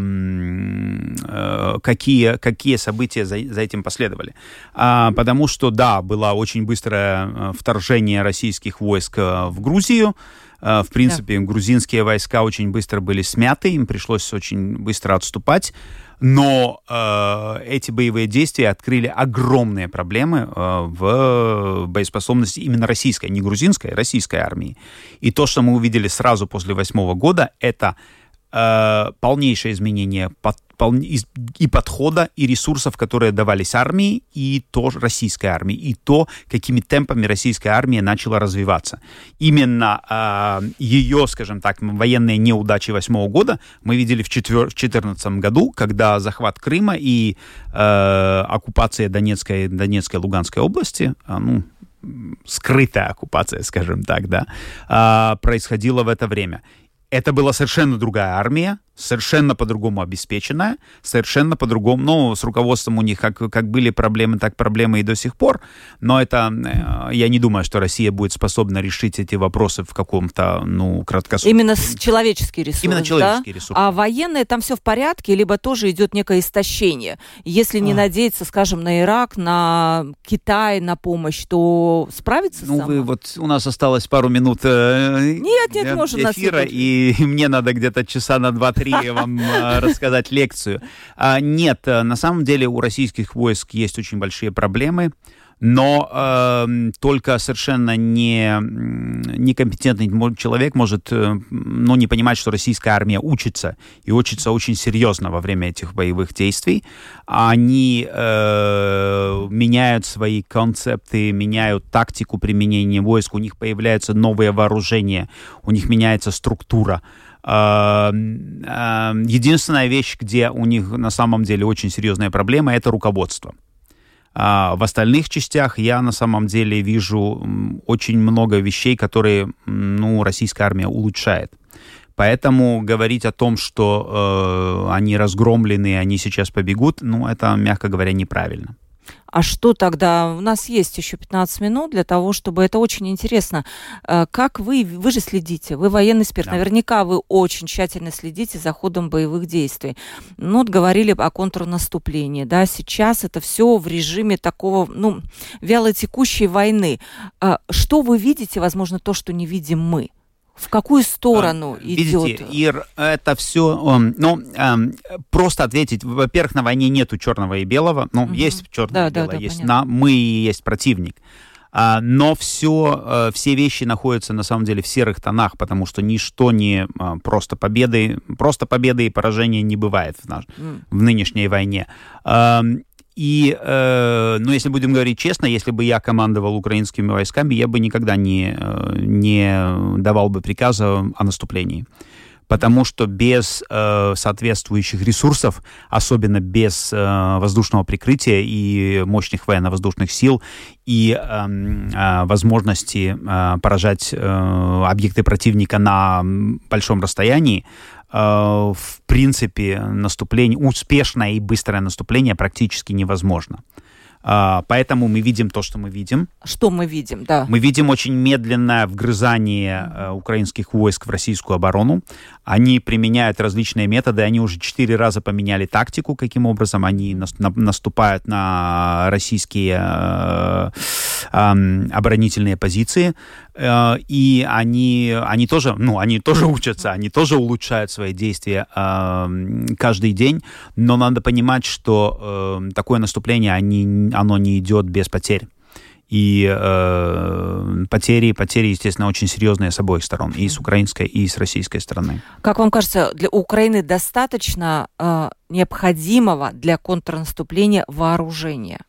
э, какие, какие события за, за этим последовали. А, потому что что да, было очень быстрое э, вторжение российских войск э, в Грузию. Э, в принципе, да. грузинские войска очень быстро были смяты, им пришлось очень быстро отступать. Но э, эти боевые действия открыли огромные проблемы э, в боеспособности именно российской, не грузинской, а российской армии. И то, что мы увидели сразу после восьмого года, это э, полнейшее изменение под, и, подхода, и ресурсов, которые давались армии, и то российской армии, и то, какими темпами российская армия начала развиваться. Именно э, ее, скажем так, военные неудачи восьмого года мы видели в 2014 году, когда захват Крыма и э, оккупация Донецкой, Донецкой Луганской области, э, ну, скрытая оккупация, скажем так, да, э, происходила в это время. Это была совершенно другая армия, совершенно по-другому обеспеченная, совершенно по-другому, ну, с руководством у них как, как были проблемы, так проблемы и до сих пор, но это, э, я не думаю, что Россия будет способна решить эти вопросы в каком-то, ну, краткосрочном... Именно с человеческий ресурс, Именно человеческий да? ресурс. А военные, там все в порядке, либо тоже идет некое истощение? Если не а. надеяться, скажем, на Ирак, на Китай, на помощь, то справится Ну, сама? вы вот, у нас осталось пару минут э, нет, нет, э, может, эфира, и мне надо где-то часа на два-три три вам э, рассказать лекцию. А, нет, э, на самом деле у российских войск есть очень большие проблемы но э, только совершенно не, некомпетентный человек может э, ну, не понимать, что российская армия учится, и учится очень серьезно во время этих боевых действий. Они э, меняют свои концепты, меняют тактику применения войск, у них появляются новые вооружения, у них меняется структура. Единственная вещь, где у них на самом деле очень серьезная проблема, это руководство. А в остальных частях я на самом деле вижу очень много вещей, которые ну, российская армия улучшает. Поэтому говорить о том, что э, они разгромлены, они сейчас побегут, ну, это, мягко говоря, неправильно. А что тогда? У нас есть еще 15 минут для того, чтобы... Это очень интересно. Э, как вы... Вы же следите, вы военный эксперт. Да. Наверняка вы очень тщательно следите за ходом боевых действий. Ну, вот говорили о контрнаступлении. Да? Сейчас это все в режиме такого, ну, вялотекущей войны. Э, что вы видите, возможно, то, что не видим мы? В какую сторону идет? Видите, Ир, это все, ну, эм, просто ответить, во-первых, на войне нету черного и белого, ну, угу. есть черное да, и белое, да, да, есть на, мы и есть противник. А, но все, э, все вещи находятся на самом деле в серых тонах, потому что ничто не а, просто победы, просто победы и поражения не бывает в, наш, mm. в нынешней войне. И, э, ну, если будем говорить честно, если бы я командовал украинскими войсками, я бы никогда не, э, не давал бы приказа о наступлении. Потому что без э, соответствующих ресурсов, особенно без э, воздушного прикрытия и мощных военно-воздушных сил и э, э, возможности э, поражать э, объекты противника на большом расстоянии, в принципе, наступление, успешное и быстрое наступление практически невозможно. А, поэтому мы видим то, что мы видим. Что мы видим, да. Мы видим очень медленное вгрызание э, украинских войск в российскую оборону. Они применяют различные методы. Они уже четыре раза поменяли тактику, каким образом они наступают на российские э, оборонительные позиции. Э, и они, они тоже, ну, они тоже учатся, они тоже улучшают свои действия каждый день. Но надо понимать, что такое наступление, они оно не идет без потерь. И э, потери, потери, естественно, очень серьезные с обоих сторон, и с украинской, и с российской стороны. Как вам кажется, для Украины достаточно э, необходимого для контрнаступления вооружения?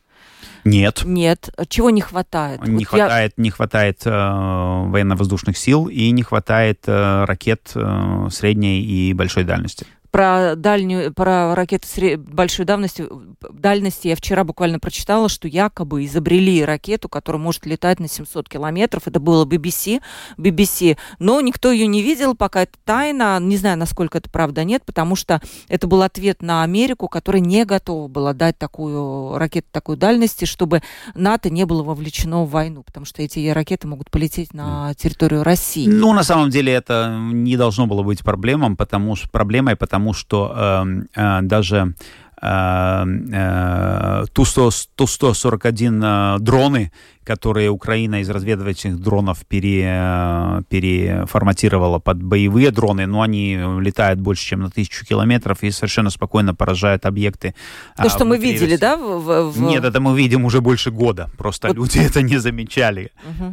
Нет. Нет. Чего не хватает? Не Вот хватает, не хватает э, военно-воздушных сил и не хватает э, ракет э, средней и большой дальности. Про дальнюю, про ракеты большой давности, дальности я вчера буквально прочитала, что якобы изобрели ракету, которая может летать на 700 километров. Это было BBC, BBC, но никто ее не видел, пока это тайна. Не знаю, насколько это правда нет, потому что это был ответ на Америку, которая не готова была дать такую ракету такой дальности, чтобы НАТО не было вовлечено в войну, потому что эти ракеты могут полететь на территорию России. Ну, на самом деле это не должно было быть проблемой, потому, что- проблемой, потому что эм, э, даже э, э, Ту-100 Ту-141 э, дроны, которые Украина из разведывательных дронов пере, э, переформатировала под боевые дроны, но они летают больше, чем на тысячу километров и совершенно спокойно поражают объекты. То, а, что мы видели, России. да? в- в- Нет, это мы видим уже больше года. Просто Вот. люди это не замечали.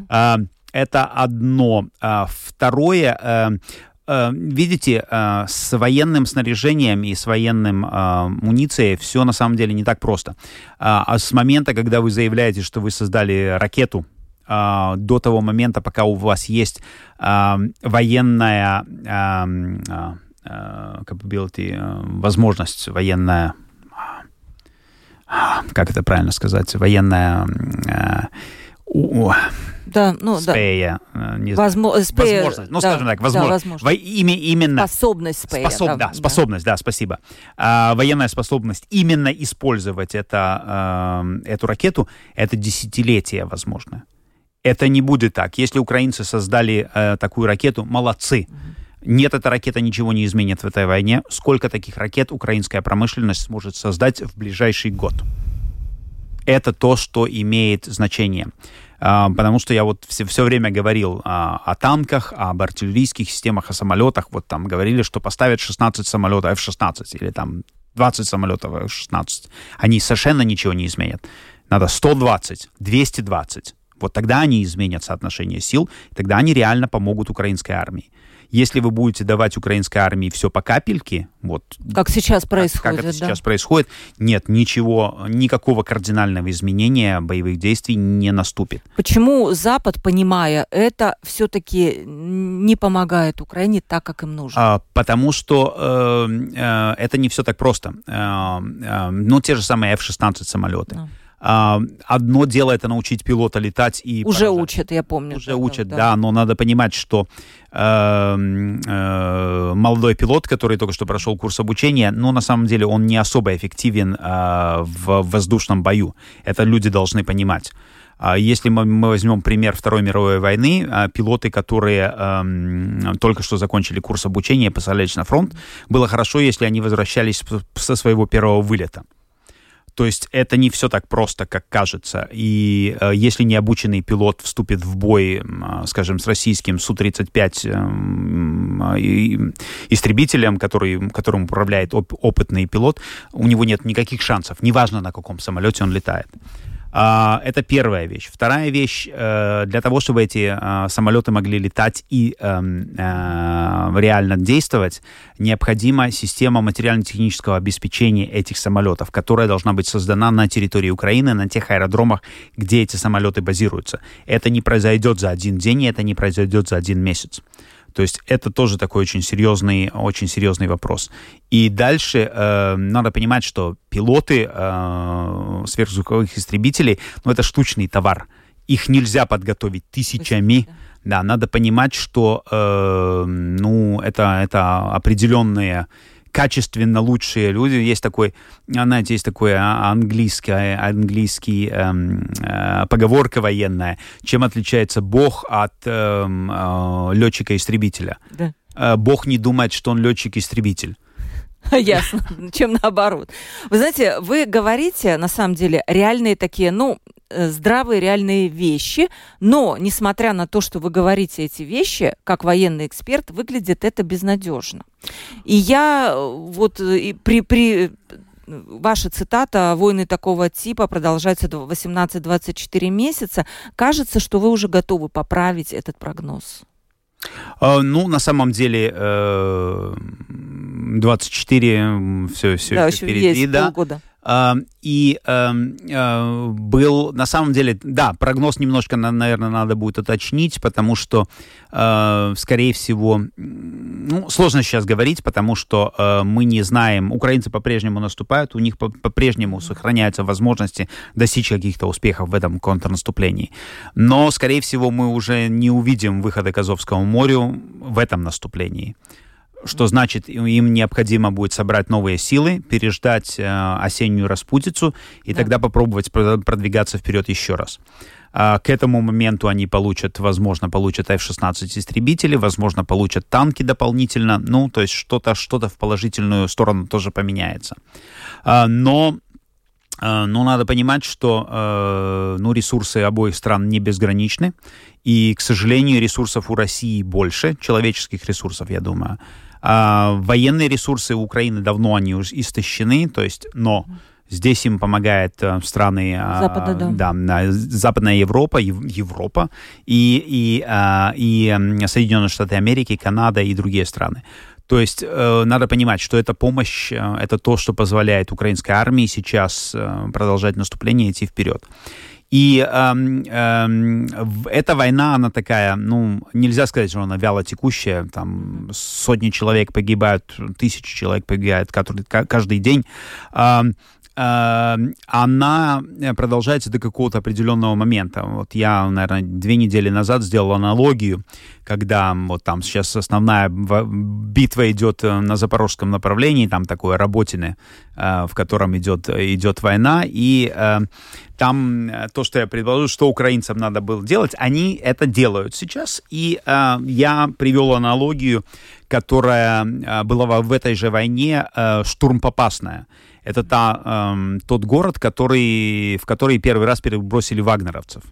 А, Это одно. А, Второе, видите, э, с военным снаряжением и с военным э, муницией все на самом деле не так просто. А а с момента, когда вы заявляете, что вы создали ракету, а, до того момента, пока у вас есть военная capability, возможность военная, как это правильно сказать, военная Да, ну да. спея, э, не знаю. Возмо- спе- возможность, ну да, скажем так, да, возможность. возможность. Во имя именно Способность спея. Способ- да, способность, да, спасибо. А, военная способность именно использовать это, э, эту ракету, это десятилетие, возможно. Это не будет так. Если украинцы создали э, такую ракету, молодцы. Нет, эта ракета ничего не изменит в этой войне. Сколько таких ракет украинская промышленность сможет создать в ближайший год? Это то, что имеет значение. А, Потому что я вот все, все время говорил а, о танках, об артиллерийских системах, о самолетах. Вот там говорили, что поставят 16 самолетов F-16 или там 20 самолетов F-16. Они совершенно ничего не изменят. Надо 120, 220. Вот тогда они изменят соотношение сил, тогда они реально помогут украинской армии. Если вы будете давать украинской армии все по капельке, вот Как сейчас как- происходит, как, это да. сейчас происходит, нет, ничего, никакого кардинального изменения боевых действий не наступит. Почему Запад, понимая это, все-таки не помогает Украине так, как им нужно? А, потому что э, э, это не все так просто. Э, э, ну, те же самые F-16 самолеты. Да. Одно дело это научить пилота летать и Уже поражать. учат, я помню. Уже да, учат, да, да, но надо понимать, что э, э, молодой пилот, который только что прошел курс обучения, ну, на самом деле, он не особо эффективен э, в воздушном бою. Это люди должны понимать. А Если мы, мы возьмем пример Второй мировой войны, а, пилоты, которые эм, только что закончили курс обучения и посылались на фронт, было хорошо, если они возвращались со своего первого вылета. То есть это не все так просто, как кажется. И э, если необученный пилот вступит в бой, а, скажем, с российским Су-35 эм, а, и- истребителем, который, которым управляет оп- опытный пилот, у него нет никаких шансов, неважно на каком самолете он летает. А, Это первая вещь. Вторая вещь, э, для того, чтобы эти э, самолеты могли летать и эм, э, реально действовать, необходима система материально-технического обеспечения этих самолетов, которая должна быть создана на территории Украины, на тех аэродромах, где эти самолеты базируются. Это не произойдет за один день, и это не произойдет за один месяц. То есть это тоже такой очень серьезный, очень серьезный вопрос. И дальше э, надо понимать, что пилоты э, сверхзвуковых истребителей, ну это штучный товар. Их нельзя подготовить тысячами. Да, надо понимать, что э, ну это это определенные качественно лучшие люди. Есть такой, знаете, есть такой а, английский, английский эм, э, поговорка военная. Чем отличается Бог от эм, э, летчика-истребителя? Да. Э, Бог не думает, что он летчик-истребитель. Ясно, чем наоборот. Вы знаете, вы говорите, на самом деле, реальные такие, ну, здравые реальные вещи, но, несмотря на то, что вы говорите эти вещи, как военный эксперт, выглядит это безнадежно. И я э, вот э, и при, при ваша цитата «Войны такого типа продолжаются до 18-24 месяца». Кажется, что вы уже готовы поправить этот прогноз. Э, Ну, на самом деле, э, 24, все, все, да, еще впереди, есть да. полгода. И был, на самом деле, да, прогноз немножко, наверное, надо будет уточнить, потому что, скорее всего, ну, сложно сейчас говорить, потому что мы не знаем, украинцы по-прежнему наступают, у них по-прежнему сохраняются возможности достичь каких-то успехов в этом контрнаступлении. Но, скорее всего, мы уже не увидим выхода к Азовскому морю в этом наступлении что значит, им необходимо будет собрать новые силы, переждать э, осеннюю распутицу и да. тогда попробовать продвигаться вперед еще раз. А, к этому моменту они получат, возможно, получат F-16 истребители, возможно, получат танки дополнительно, ну, то есть что-то что в положительную сторону тоже поменяется. А, но а, но надо понимать, что э, ну, ресурсы обоих стран не безграничны, и, к сожалению, ресурсов у России больше, человеческих ресурсов, я думаю. А, военные ресурсы Украины давно они уже истощены, то есть, но Здесь им помогает э, страны а, Запада, да. Да, Западная Европа, Европа и, и, а, и Соединенные Штаты Америки, Канада и другие страны. То есть э, надо понимать, что эта помощь, э, это то, что позволяет украинской армии сейчас продолжать наступление и идти вперед. И эм, эм, эта война, она такая, ну, нельзя сказать, что она вяло текущая, там сотни человек погибают, тысячи человек погибают каждый, каждый день. Эм, она продолжается до какого-то определенного момента. Вот я, наверное, две недели назад сделал аналогию, когда вот там сейчас основная битва идет э, на запорожском направлении, там такое Работины, э, в котором идет, идет война, и э, там то, что я предположу, что украинцам надо было делать, они это делают сейчас, и я привел аналогию, которая была в этой же войне штурм Попасная это та, эм, тот город, который, в который первый раз перебросили вагнеровцев.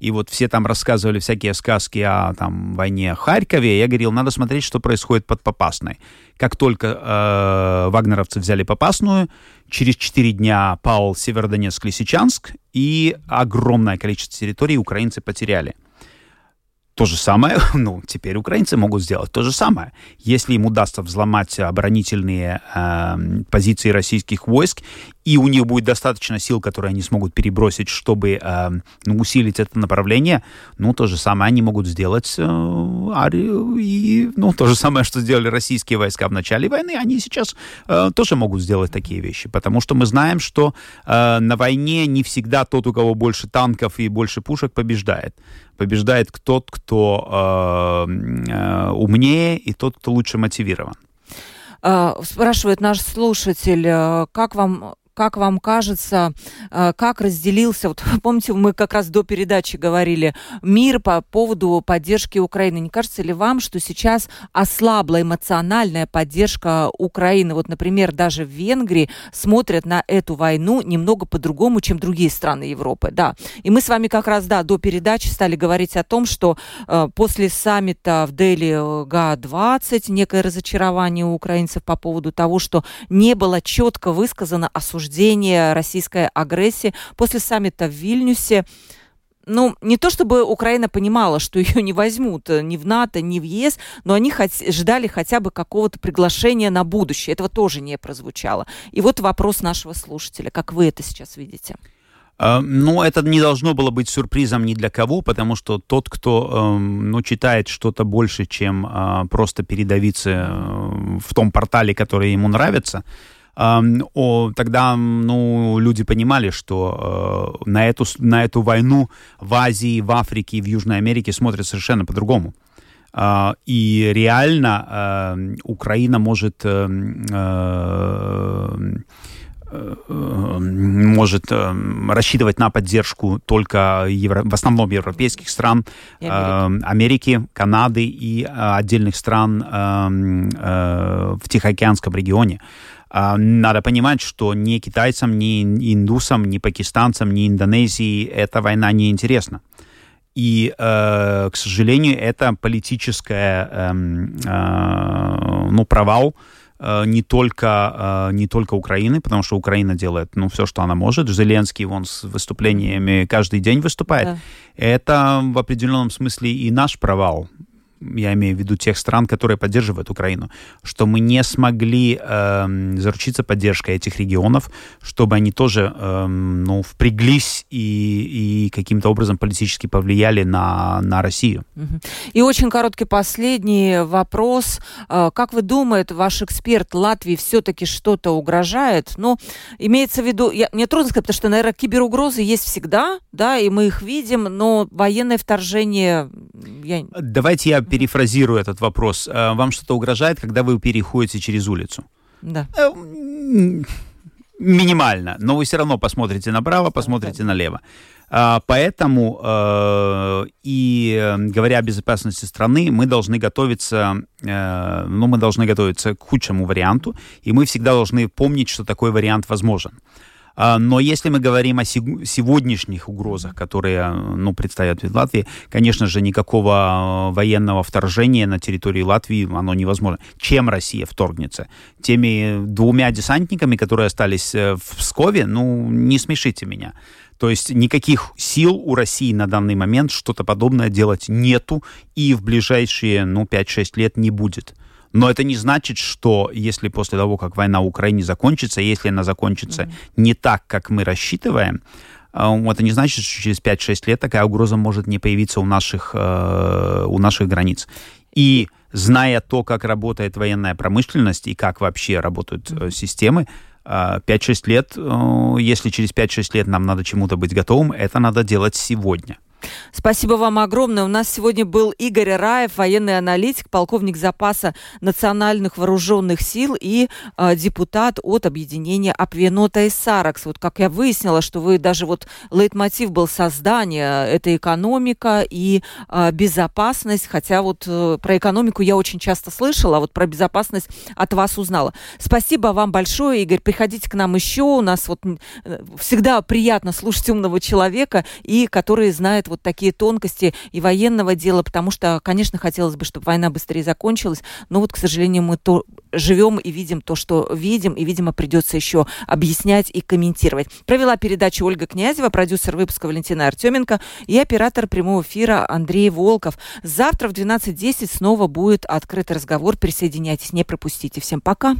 И вот все там рассказывали всякие сказки о там, войне Харькове. Я говорил, надо смотреть, что происходит под Попасной. Как только э, вагнеровцы взяли Попасную, через 4 дня пал Северодонецк, Лисичанск, и огромное количество территорий украинцы потеряли. То же самое, ну, теперь украинцы могут сделать то же самое. Если им удастся взломать оборонительные э, позиции российских войск, и у них будет достаточно сил, которые они смогут перебросить, чтобы э, ну, усилить это направление, ну, то же самое они могут сделать, э, и, ну, то же самое, что сделали российские войска в начале войны, они сейчас э, тоже могут сделать такие вещи, потому что мы знаем, что э, на войне не всегда тот, у кого больше танков и больше пушек, побеждает побеждает тот, кто э, э, умнее и тот, кто лучше мотивирован. А, спрашивает наш слушатель, э, как вам как вам кажется, э, как разделился, вот помните, мы как раз до передачи говорили, мир по поводу поддержки Украины. Не кажется ли вам, что сейчас ослабла эмоциональная поддержка Украины? Вот, например, даже в Венгрии смотрят на эту войну немного по-другому, чем другие страны Европы. Да. И мы с вами как раз, да, до передачи стали говорить о том, что э, после саммита в Дели э, ГА-20 некое разочарование у украинцев по поводу того, что не было четко высказано осуждение осуждение российской агрессии после саммита в Вильнюсе ну, не то чтобы Украина понимала, что ее не возьмут э, ни в НАТО, ни в ЕС, но они хот- ждали хотя бы какого-то приглашения на будущее. Этого тоже не прозвучало. И вот вопрос нашего слушателя. Как вы это сейчас видите? Uh, ну, это не должно было быть сюрпризом ни для кого, потому что тот, кто uh, ну, читает что-то больше, чем uh, просто передавиться э, в том портале, который ему нравится, тогда ну, люди понимали, что э, на, эту, на эту войну в Азии, в Африке и в Южной Америке смотрят совершенно по-другому. Uh, и реально uh, Украина может uh, может рассчитывать на поддержку только евро, в основном европейских стран, Америки. Америки, Канады и отдельных стран в Тихоокеанском регионе. А, надо понимать, что ни китайцам, ни индусам, ни пакистанцам, ни Индонезии эта война не интересна. И, э, к сожалению, это политическая, э, э, ну, провал э, не только, не только Украины, потому что Украина делает, ну, все, что она может. Зеленский, он с выступлениями каждый день выступает. Да. Это в определенном смысле и наш провал, я имею в виду тех стран, которые поддерживают Украину, что мы не смогли э, заручиться поддержкой этих регионов, чтобы они тоже э, ну, впряглись и, и каким-то образом политически повлияли на, на Россию. И очень короткий последний вопрос. Э, как вы думаете, ваш эксперт Латвии все-таки что-то угрожает? Ну, имеется в виду, я, мне трудно сказать, потому что, наверное, киберугрозы есть всегда, да, и мы их видим, но военное вторжение... Я... Давайте я перефразирую этот вопрос. Э, вам что-то угрожает, когда вы переходите через улицу? Да. Э, минимально, но вы все равно посмотрите направо, посмотрите налево. А, поэтому, э, и говоря о безопасности страны, мы должны готовиться, ну, мы должны готовиться к худшему варианту, и мы всегда должны помнить, что такой вариант возможен. А, но если мы говорим о сегодняшних угрозах, которые ну, предстоят в Латвии, конечно же, никакого а, военного вторжения на территории Латвии оно невозможно. Чем Россия вторгнется? Теми двумя десантниками, которые остались э, в Пскове, ну, не смешите меня. То есть никаких сил у России на данный момент что-то подобное делать нету и в ближайшие, ну, 5-6 лет не будет. Но это не значит, что если после того, как война в Украине закончится, если она закончится mm-hmm. не так, как мы рассчитываем, э, это не значит, что через 5-6 лет такая угроза может не появиться у наших, э, у наших границ. И зная то, как работает военная промышленность и как вообще работают mm-hmm. системы, 5-6 лет, если через 5-6 лет нам надо чему-то быть готовым, это надо делать сегодня. Спасибо вам огромное. У нас сегодня был Игорь Раев, военный аналитик, полковник запаса национальных вооруженных сил и э, депутат от объединения Апвенота и Саракс. Вот как я выяснила, что вы даже вот лейтмотив был создание, это экономика и э, безопасность, хотя вот э, про экономику я очень часто слышала, а вот про безопасность от вас узнала. Спасибо вам большое, Игорь. Приходите к нам еще. У нас вот э, всегда приятно слушать умного человека и который знает вот такие тонкости и военного дела, потому что, конечно, хотелось бы, чтобы война быстрее закончилась, но вот, к сожалению, мы то живем и видим то, что видим, и, видимо, придется еще объяснять и комментировать. Провела передачу Ольга Князева, продюсер выпуска Валентина Артеменко и оператор прямого эфира Андрей Волков. Завтра в 12.10 снова будет открытый разговор. Присоединяйтесь, не пропустите. Всем пока.